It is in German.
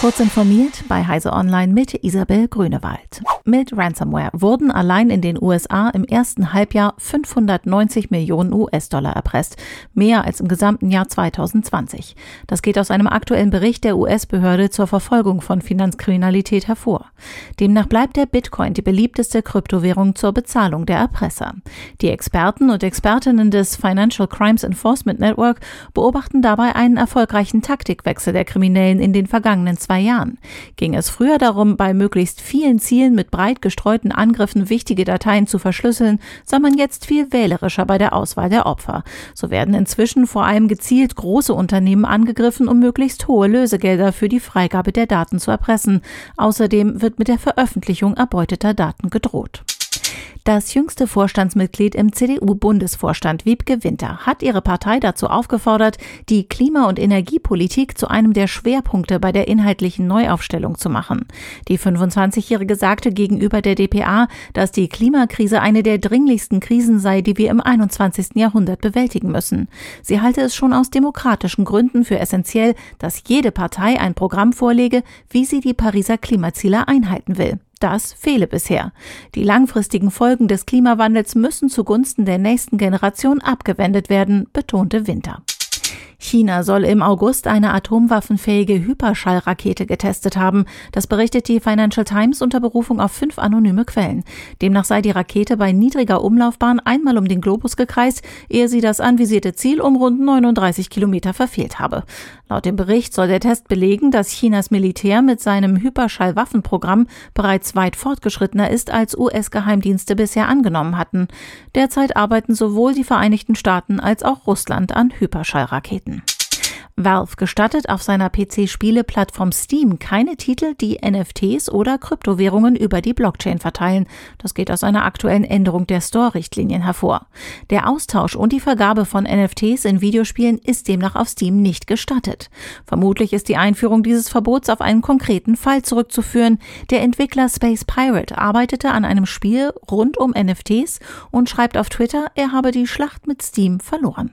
Kurz informiert bei Heise Online mit Isabel Grünewald. Mit Ransomware wurden allein in den USA im ersten Halbjahr 590 Millionen US-Dollar erpresst, mehr als im gesamten Jahr 2020. Das geht aus einem aktuellen Bericht der US-Behörde zur Verfolgung von Finanzkriminalität hervor. Demnach bleibt der Bitcoin die beliebteste Kryptowährung zur Bezahlung der Erpresser. Die Experten und Expertinnen des Financial Crimes Enforcement Network beobachten dabei einen erfolgreichen Taktikwechsel der Kriminellen in den vergangenen zwei Jahren. Ging es früher darum, bei möglichst vielen Zielen mit breit gestreuten Angriffen wichtige Dateien zu verschlüsseln, sei man jetzt viel wählerischer bei der Auswahl der Opfer. So werden inzwischen vor allem gezielt große Unternehmen angegriffen, um möglichst hohe Lösegelder für die Freigabe der Daten zu erpressen. Außerdem wird mit der Veröffentlichung erbeuteter Daten gedroht. Das jüngste Vorstandsmitglied im CDU-Bundesvorstand, Wiebke Winter, hat ihre Partei dazu aufgefordert, die Klima- und Energiepolitik zu einem der Schwerpunkte bei der inhaltlichen Neuaufstellung zu machen. Die 25-Jährige sagte gegenüber der DPA, dass die Klimakrise eine der dringlichsten Krisen sei, die wir im 21. Jahrhundert bewältigen müssen. Sie halte es schon aus demokratischen Gründen für essentiell, dass jede Partei ein Programm vorlege, wie sie die Pariser Klimaziele einhalten will. Das fehle bisher. Die langfristigen Folgen des Klimawandels müssen zugunsten der nächsten Generation abgewendet werden, betonte Winter. China soll im August eine atomwaffenfähige Hyperschallrakete getestet haben. Das berichtet die Financial Times unter Berufung auf fünf anonyme Quellen. Demnach sei die Rakete bei niedriger Umlaufbahn einmal um den Globus gekreist, ehe sie das anvisierte Ziel um rund 39 Kilometer verfehlt habe. Laut dem Bericht soll der Test belegen, dass Chinas Militär mit seinem Hyperschallwaffenprogramm bereits weit fortgeschrittener ist, als US-Geheimdienste bisher angenommen hatten. Derzeit arbeiten sowohl die Vereinigten Staaten als auch Russland an Hyperschallraketen. Valve gestattet auf seiner PC-Spiele-Plattform Steam keine Titel, die NFTs oder Kryptowährungen über die Blockchain verteilen. Das geht aus einer aktuellen Änderung der Store-Richtlinien hervor. Der Austausch und die Vergabe von NFTs in Videospielen ist demnach auf Steam nicht gestattet. Vermutlich ist die Einführung dieses Verbots auf einen konkreten Fall zurückzuführen. Der Entwickler Space Pirate arbeitete an einem Spiel rund um NFTs und schreibt auf Twitter, er habe die Schlacht mit Steam verloren.